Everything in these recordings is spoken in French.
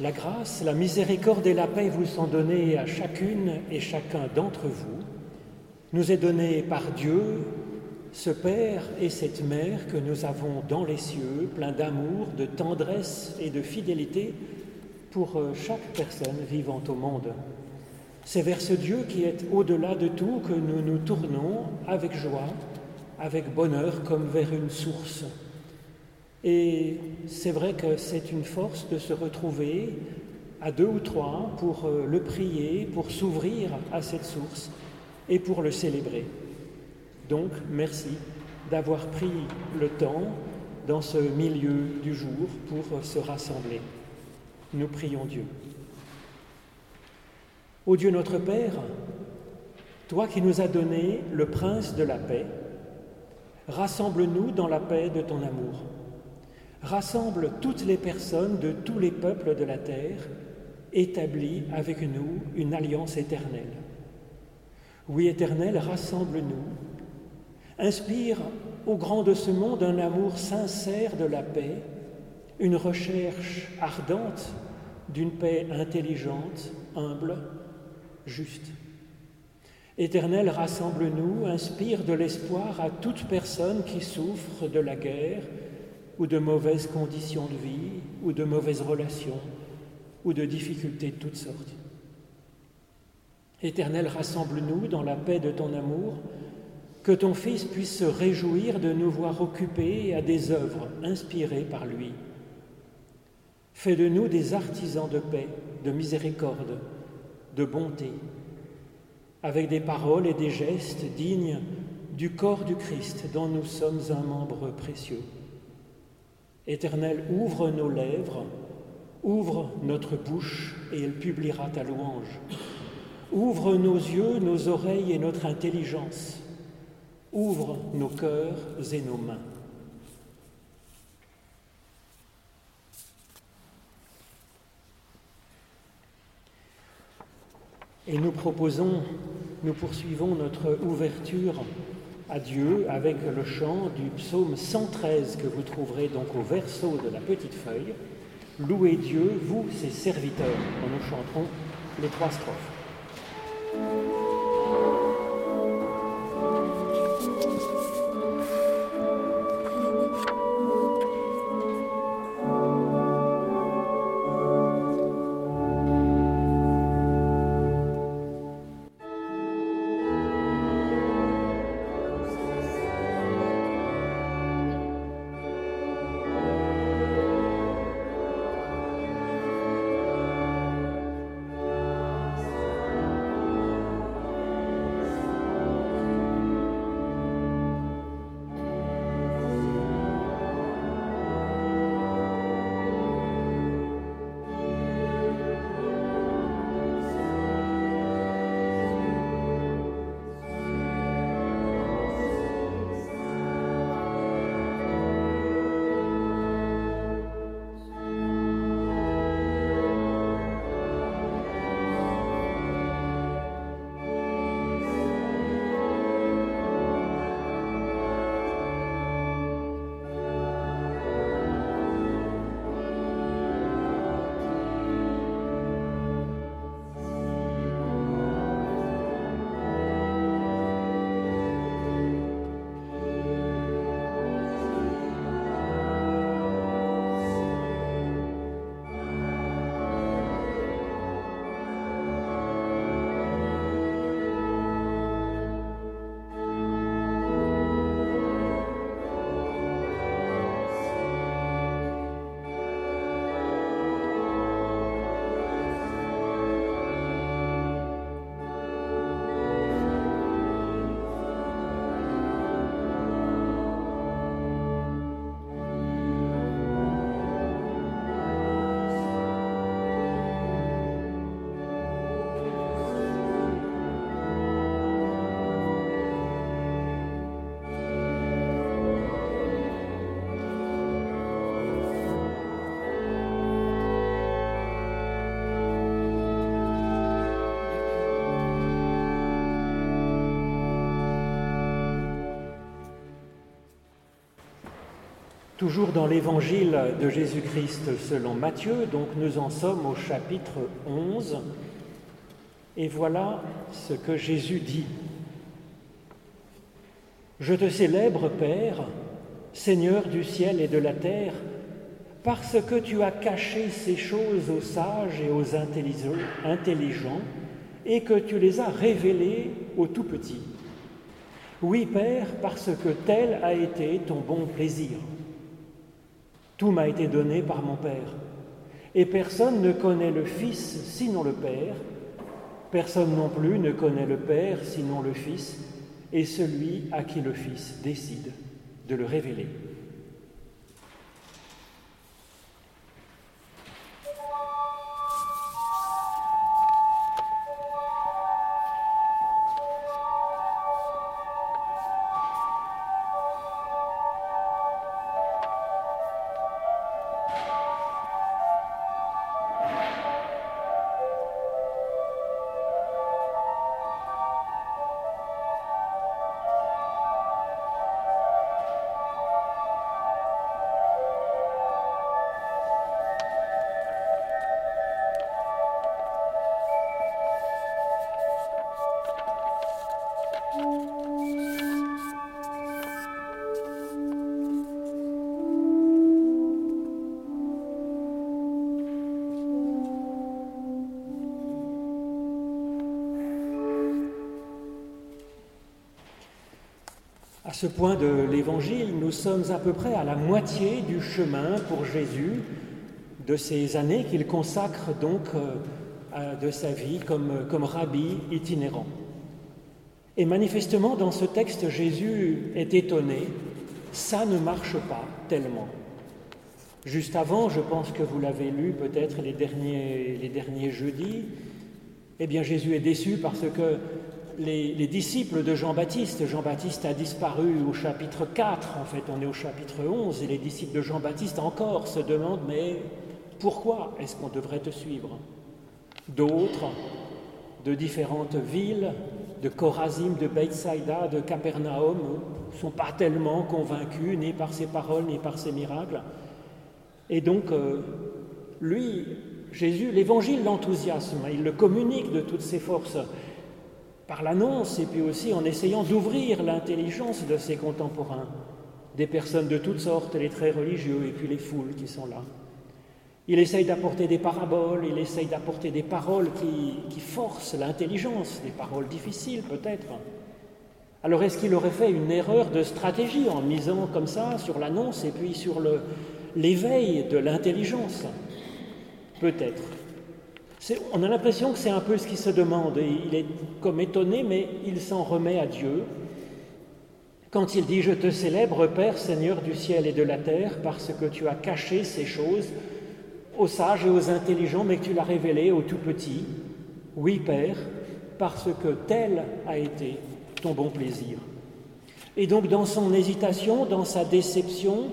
La grâce, la miséricorde et la paix vous sont données à chacune et chacun d'entre vous, nous est donnée par Dieu, ce Père et cette Mère que nous avons dans les cieux, plein d'amour, de tendresse et de fidélité pour euh, chaque personne vivant au monde. C'est vers ce Dieu qui est au-delà de tout que nous nous tournons avec joie, avec bonheur, comme vers une source. Et c'est vrai que c'est une force de se retrouver à deux ou trois pour euh, le prier, pour s'ouvrir à cette source et pour le célébrer. Donc, merci d'avoir pris le temps dans ce milieu du jour pour se rassembler. Nous prions Dieu. Ô Dieu notre Père, toi qui nous as donné le prince de la paix, rassemble-nous dans la paix de ton amour. Rassemble toutes les personnes de tous les peuples de la terre, établis avec nous une alliance éternelle. Oui, éternel, rassemble-nous. Inspire au grand de ce monde un amour sincère de la paix, une recherche ardente d'une paix intelligente, humble, juste. Éternel, rassemble-nous, inspire de l'espoir à toute personne qui souffre de la guerre ou de mauvaises conditions de vie ou de mauvaises relations ou de difficultés de toutes sortes. Éternel, rassemble-nous dans la paix de ton amour, que ton Fils puisse se réjouir de nous voir occupés à des œuvres inspirées par lui. Fais de nous des artisans de paix, de miséricorde, de bonté, avec des paroles et des gestes dignes du corps du Christ dont nous sommes un membre précieux. Éternel, ouvre nos lèvres, ouvre notre bouche et elle publiera ta louange. Ouvre nos yeux, nos oreilles et notre intelligence. Ouvre nos cœurs et nos mains. Et nous proposons, nous poursuivons notre ouverture à Dieu avec le chant du psaume 113 que vous trouverez donc au verso de la petite feuille. Louez Dieu, vous, ses serviteurs, dont nous chanterons les trois strophes. Toujours dans l'évangile de Jésus-Christ selon Matthieu, donc nous en sommes au chapitre 11, et voilà ce que Jésus dit. Je te célèbre, Père, Seigneur du ciel et de la terre, parce que tu as caché ces choses aux sages et aux intelligents, et que tu les as révélées aux tout petits. Oui, Père, parce que tel a été ton bon plaisir. Tout m'a été donné par mon Père. Et personne ne connaît le Fils sinon le Père. Personne non plus ne connaît le Père sinon le Fils et celui à qui le Fils décide de le révéler. Ce point de l'Évangile, nous sommes à peu près à la moitié du chemin pour Jésus, de ces années qu'il consacre donc euh, de sa vie comme, comme rabbi itinérant. Et manifestement, dans ce texte, Jésus est étonné, ça ne marche pas tellement. Juste avant, je pense que vous l'avez lu peut-être les derniers, les derniers jeudis, eh bien Jésus est déçu parce que les, disciples de Jean-Baptiste. Jean-Baptiste a disparu au chapitre 4, en fait on est au chapitre 11, et les disciples de Jean-Baptiste encore se demandent, mais pourquoi est-ce qu'on devrait te suivre? D'autres, de différentes villes, de Chorazim, de Bethsaida, de Capernaum, ne sont pas tellement convaincus ni par ses paroles ni par ses miracles. Et donc, euh, lui, Jésus, l'évangile l'enthousiasme, il le communique de toutes ses forces par l'annonce et puis aussi en essayant d'ouvrir l'intelligence de ses contemporains, des personnes de toutes sortes, les très religieux et puis les foules qui sont là. Il essaye d'apporter des paraboles, il essaye d'apporter des paroles qui, forcent l'intelligence, des paroles difficiles peut-être. Alors est-ce qu'il aurait fait une erreur de stratégie en misant comme ça sur l'annonce et puis sur l'éveil de l'intelligence? Peut-être on a l'impression que c'est un peu ce qu'il se demande. Et il est comme étonné, mais il s'en remet à Dieu. Quand il dit Je te célèbre, Père, Seigneur du ciel et de la terre, parce que tu as caché ces choses aux sages et aux intelligents, mais que tu l'as révélé aux tout petits. Oui, Père, parce que tel a été ton bon plaisir. Et donc, dans son hésitation, dans sa déception,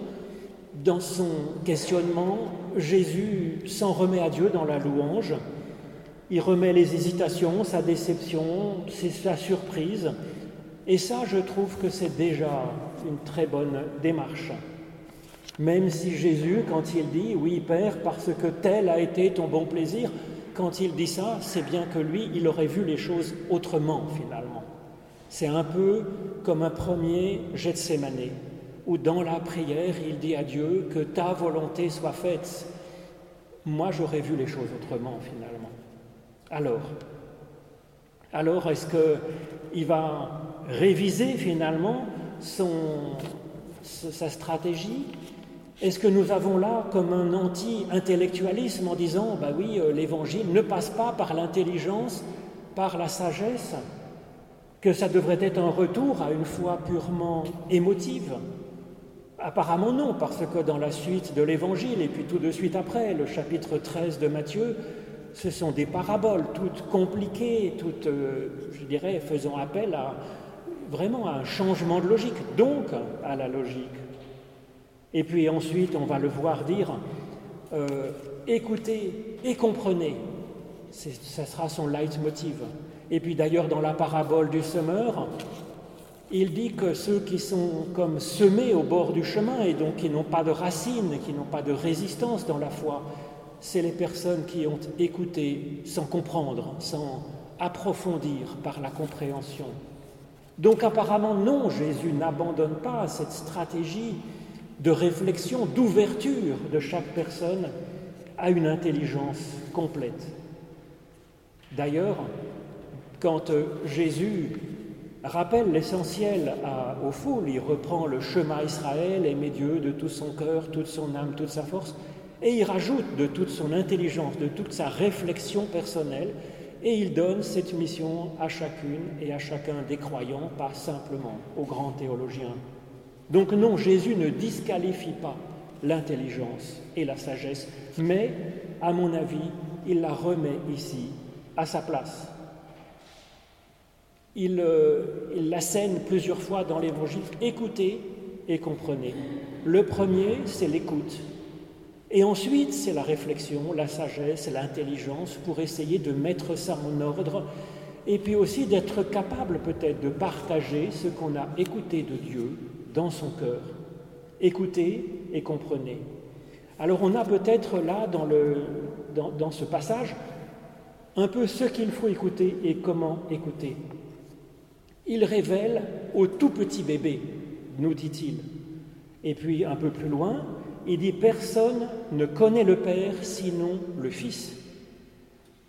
dans son questionnement, Jésus s'en remet à Dieu dans la louange. Il remet les hésitations, sa déception, sa surprise. Et ça, je trouve que c'est déjà une très bonne démarche. Même si Jésus, quand il dit Oui, Père, parce que tel a été ton bon plaisir, quand il dit ça, c'est bien que lui, il aurait vu les choses autrement finalement. C'est un peu comme un premier Gethsemane, où dans la prière, il dit à Dieu que ta volonté soit faite. Moi, j'aurais vu les choses autrement finalement. Alors, alors est-ce qu'il va réviser finalement sa stratégie? Est-ce que nous avons là comme un anti-intellectualisme en disant, bah oui, euh, l'évangile ne passe pas par l'intelligence, par la sagesse, que ça devrait être un retour à une foi purement émotive? Apparemment non, parce que dans la suite de l'évangile, et puis tout de suite après, le chapitre 13 de Matthieu, ce sont des paraboles toutes compliquées, toutes, euh, je dirais, faisant appel à vraiment à un changement de logique, donc à la logique. Et puis ensuite, on va le voir dire, euh, écoutez et comprenez, ce sera son leitmotiv. Et puis d'ailleurs, dans la parabole du semeur, il dit que ceux qui sont comme semés au bord du chemin et donc qui n'ont pas de racines, qui n'ont pas de résistance dans la foi, c'est les personnes qui ont écouté sans comprendre, sans approfondir par la compréhension. Donc apparemment non, Jésus n'abandonne pas cette stratégie de réflexion, d'ouverture de chaque personne à une intelligence complète. D'ailleurs, quand Jésus rappelle l'essentiel aux foules, il reprend le chemin Israël, aimer Dieu de tout son cœur, toute son âme, toute sa force, et il rajoute de toute son intelligence, de toute sa réflexion personnelle, et il donne cette mission à chacune et à chacun des croyants, pas simplement aux grands théologiens. Donc non, Jésus ne disqualifie pas l'intelligence et la sagesse, mais, à mon avis, il la remet ici à sa place. Il, euh, il l'assène plusieurs fois dans l'Évangile. Écoutez et comprenez. Le premier, c'est l'écoute. Et ensuite, c'est la réflexion, la sagesse, l'intelligence pour essayer de mettre ça en ordre et puis aussi d'être capable peut-être de partager ce qu'on a écouté de Dieu dans son cœur. Écoutez et comprenez. Alors on a peut-être là dans, le, dans, dans ce passage un peu ce qu'il faut écouter et comment écouter. Il révèle au tout petit bébé, nous dit-il. Et puis un peu plus loin, il dit Personne ne connaît le Père sinon le Fils.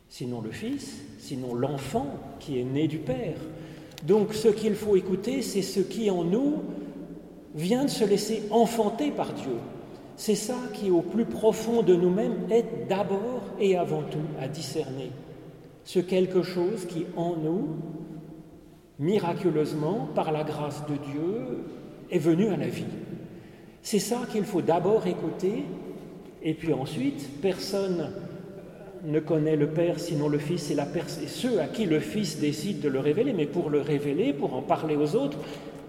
Sinon le Fils, sinon l'enfant qui est né du Père. Donc ce qu'il faut écouter, c'est ce qui en nous vient de se laisser enfanter par Dieu. C'est ça qui, au plus profond de nous-mêmes, est d'abord et avant tout à discerner. Ce quelque chose qui, en nous, miraculeusement, par la grâce de Dieu, est venu à la vie. C'est ça qu'il faut d'abord écouter, et puis ensuite, personne ne connaît le Père sinon le Fils et, la et ceux à qui le Fils décide de le révéler, mais pour le révéler, pour en parler aux autres,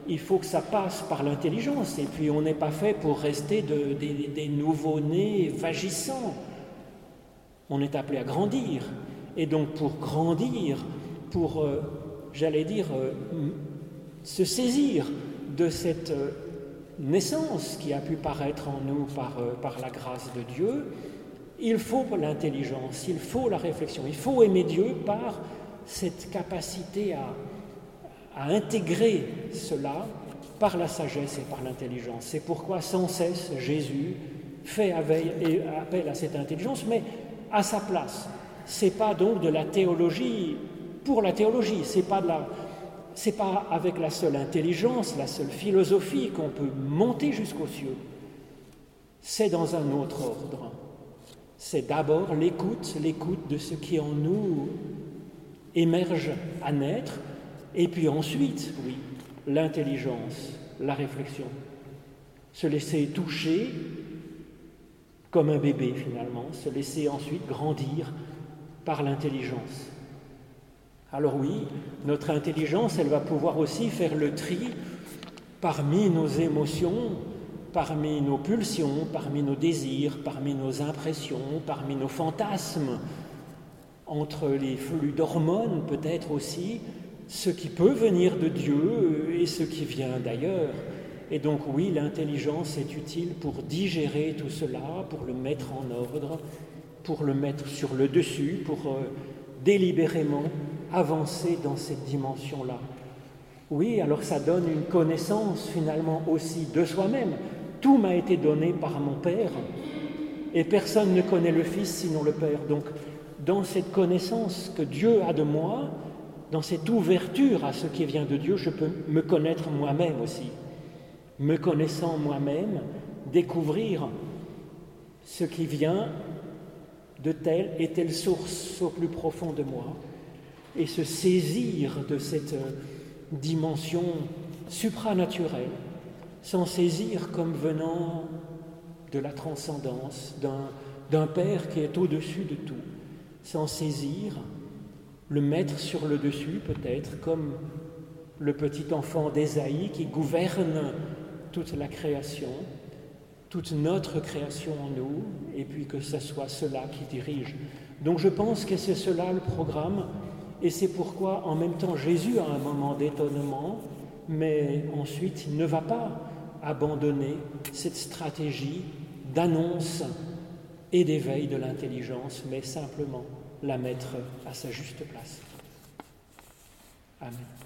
il faut que ça passe par l'intelligence, et puis on n'est pas fait pour rester de, des, des nouveaux-nés vagissants. On est appelé à grandir, et donc pour grandir, pour, euh, j'allais dire, euh, se saisir de cette... Euh, naissance qui a pu paraître en nous par, euh, par la grâce de Dieu, il faut l'intelligence, il faut la réflexion, il faut aimer Dieu par cette capacité à, à intégrer cela par la sagesse et par l'intelligence. C'est pourquoi sans cesse Jésus fait appel à cette intelligence, mais à sa place. C'est pas donc de la théologie pour la théologie, c'est pas de la, c'est pas avec la seule intelligence, la seule philosophie qu'on peut monter jusqu'aux cieux. C'est dans un autre ordre. C'est d'abord l'écoute, l'écoute de ce qui en nous émerge à naître, et puis ensuite, oui, l'intelligence, la réflexion. Se laisser toucher comme un bébé finalement, se laisser ensuite grandir par l'intelligence. Alors oui, notre intelligence, elle va pouvoir aussi faire le tri parmi nos émotions, parmi nos pulsions, parmi nos désirs, parmi nos impressions, parmi nos fantasmes, entre les flux d'hormones peut-être aussi, ce qui peut venir de Dieu et ce qui vient d'ailleurs. Et donc oui, l'intelligence est utile pour digérer tout cela, pour le mettre en ordre, pour le mettre sur le dessus, pour euh, délibérément avancer dans cette dimension-là. Oui, alors ça donne une connaissance finalement aussi de soi-même. Tout m'a été donné par mon Père et personne ne connaît le Fils sinon le Père. Donc dans cette connaissance que Dieu a de moi, dans cette ouverture à ce qui vient de Dieu, je peux me connaître moi-même aussi. Me connaissant moi-même, découvrir ce qui vient de telle et telle source au plus profond de moi et se saisir de cette euh, dimension supranaturelle, s'en saisir comme venant de la transcendance, d'un Père qui est au-dessus de tout, s'en saisir, le mettre sur le dessus peut-être, comme le petit enfant d'Ésaïe qui gouverne toute la création, toute notre création en nous, et puis que ce soit cela qui dirige. Donc je pense que c'est cela le programme et c'est pourquoi, en même temps, Jésus a un moment d'étonnement, mais ensuite il ne va pas abandonner cette stratégie d'annonce et d'éveil de l'intelligence, mais simplement la mettre à sa juste place. Amen.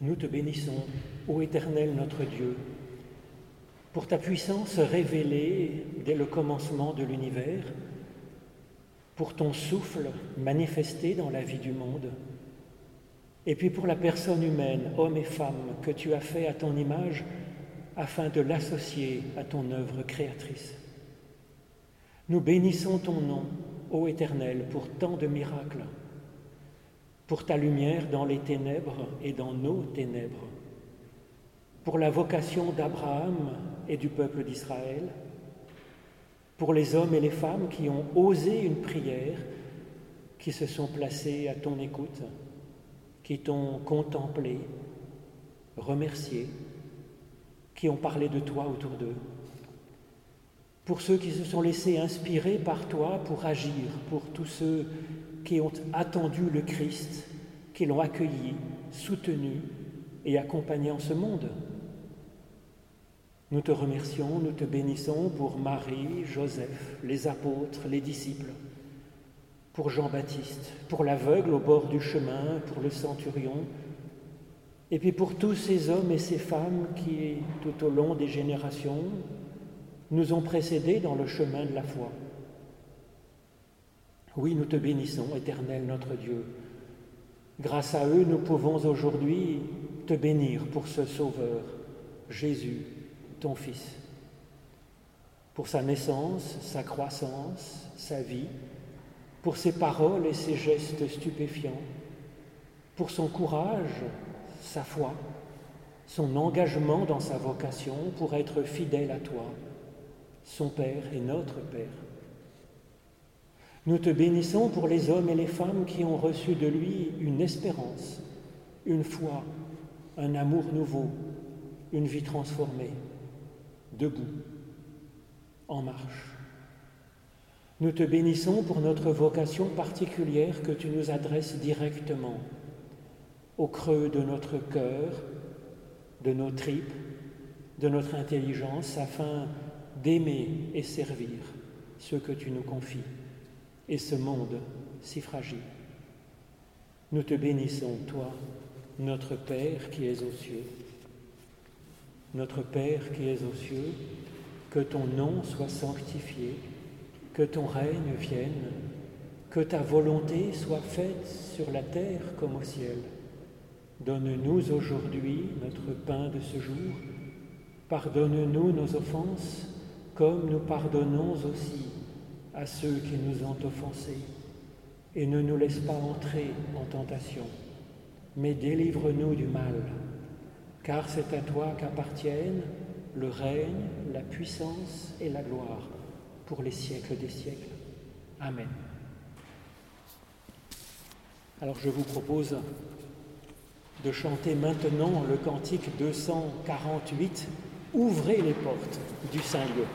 Nous te bénissons, ô Éternel notre Dieu, pour ta puissance révélée dès le commencement de l'univers, pour ton souffle manifesté dans la vie du monde, et puis pour la personne humaine, homme et femme, que tu as fait à ton image afin de l'associer à ton œuvre créatrice. Nous bénissons ton nom, ô Éternel, pour tant de miracles pour ta lumière dans les ténèbres et dans nos ténèbres, pour la vocation d'Abraham et du peuple qui se sont placés à ton écoute, qui t'ont contemplé, remercié, qui ont parlé de toi autour d'eux. Pour ceux qui se sont laissés inspirer par toi pour agir, pour tous ceux qui ont attendu le Christ, qui l'ont accueilli, soutenu et accompagné en ce monde. Nous te remercions, nous te bénissons pour Marie, Joseph, les apôtres, les disciples, pour Jean-Baptiste, pour l'aveugle au bord du chemin, pour le centurion, et puis pour tous ces hommes et ces femmes qui, tout au long des générations, nous ont précédés dans le chemin de la foi. Oui, nous te bénissons, éternel notre Dieu. Grâce à eux, nous pouvons aujourd'hui te bénir pour ce Sauveur, Jésus, ton Fils, pour sa naissance, sa croissance, sa vie, pour ses paroles et ses gestes stupéfiants, pour son courage, sa foi, son engagement dans sa vocation pour être fidèle à toi, son Père et notre Père. Nous te bénissons pour les hommes et les femmes qui ont reçu de lui une espérance, une foi, un amour nouveau, une vie transformée debout, en marche. Nous te bénissons pour notre vocation particulière que tu nous adresses directement, au creux de notre cœur, de nos tripes, de notre intelligence, afin d'aimer et servir ceux que tu nous confies et ce monde si fragile. Nous te bénissons, toi, notre Père qui es aux cieux notre Père qui es aux cieux, que ton nom soit sanctifié, que ton règne vienne, que ta volonté soit faite sur la terre comme au ciel. Donne-nous aujourd'hui notre pain de ce jour. Pardonne-nous nos offenses, comme nous pardonnons aussi à ceux qui nous ont offensés. Et ne nous laisse pas entrer en tentation, mais délivre-nous du mal car c'est à toi qu'appartiennent le règne, la puissance et la gloire pour les siècles des siècles. Amen. Alors je vous propose de chanter maintenant le cantique 248, Ouvrez les portes du Saint-Lieu.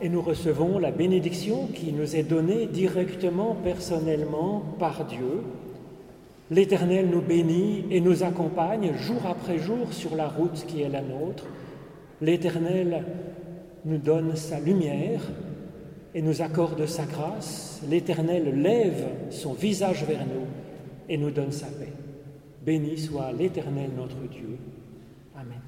Et nous recevons la bénédiction qui nous est donnée directement, personnellement, par Dieu. L'Éternel nous bénit et nous accompagne jour après jour sur la route qui est la nôtre. L'Éternel nous donne sa lumière et nous accorde sa grâce. L'Éternel lève son visage vers nous et nous donne sa paix. Béni soit l'Éternel notre Dieu. Amen.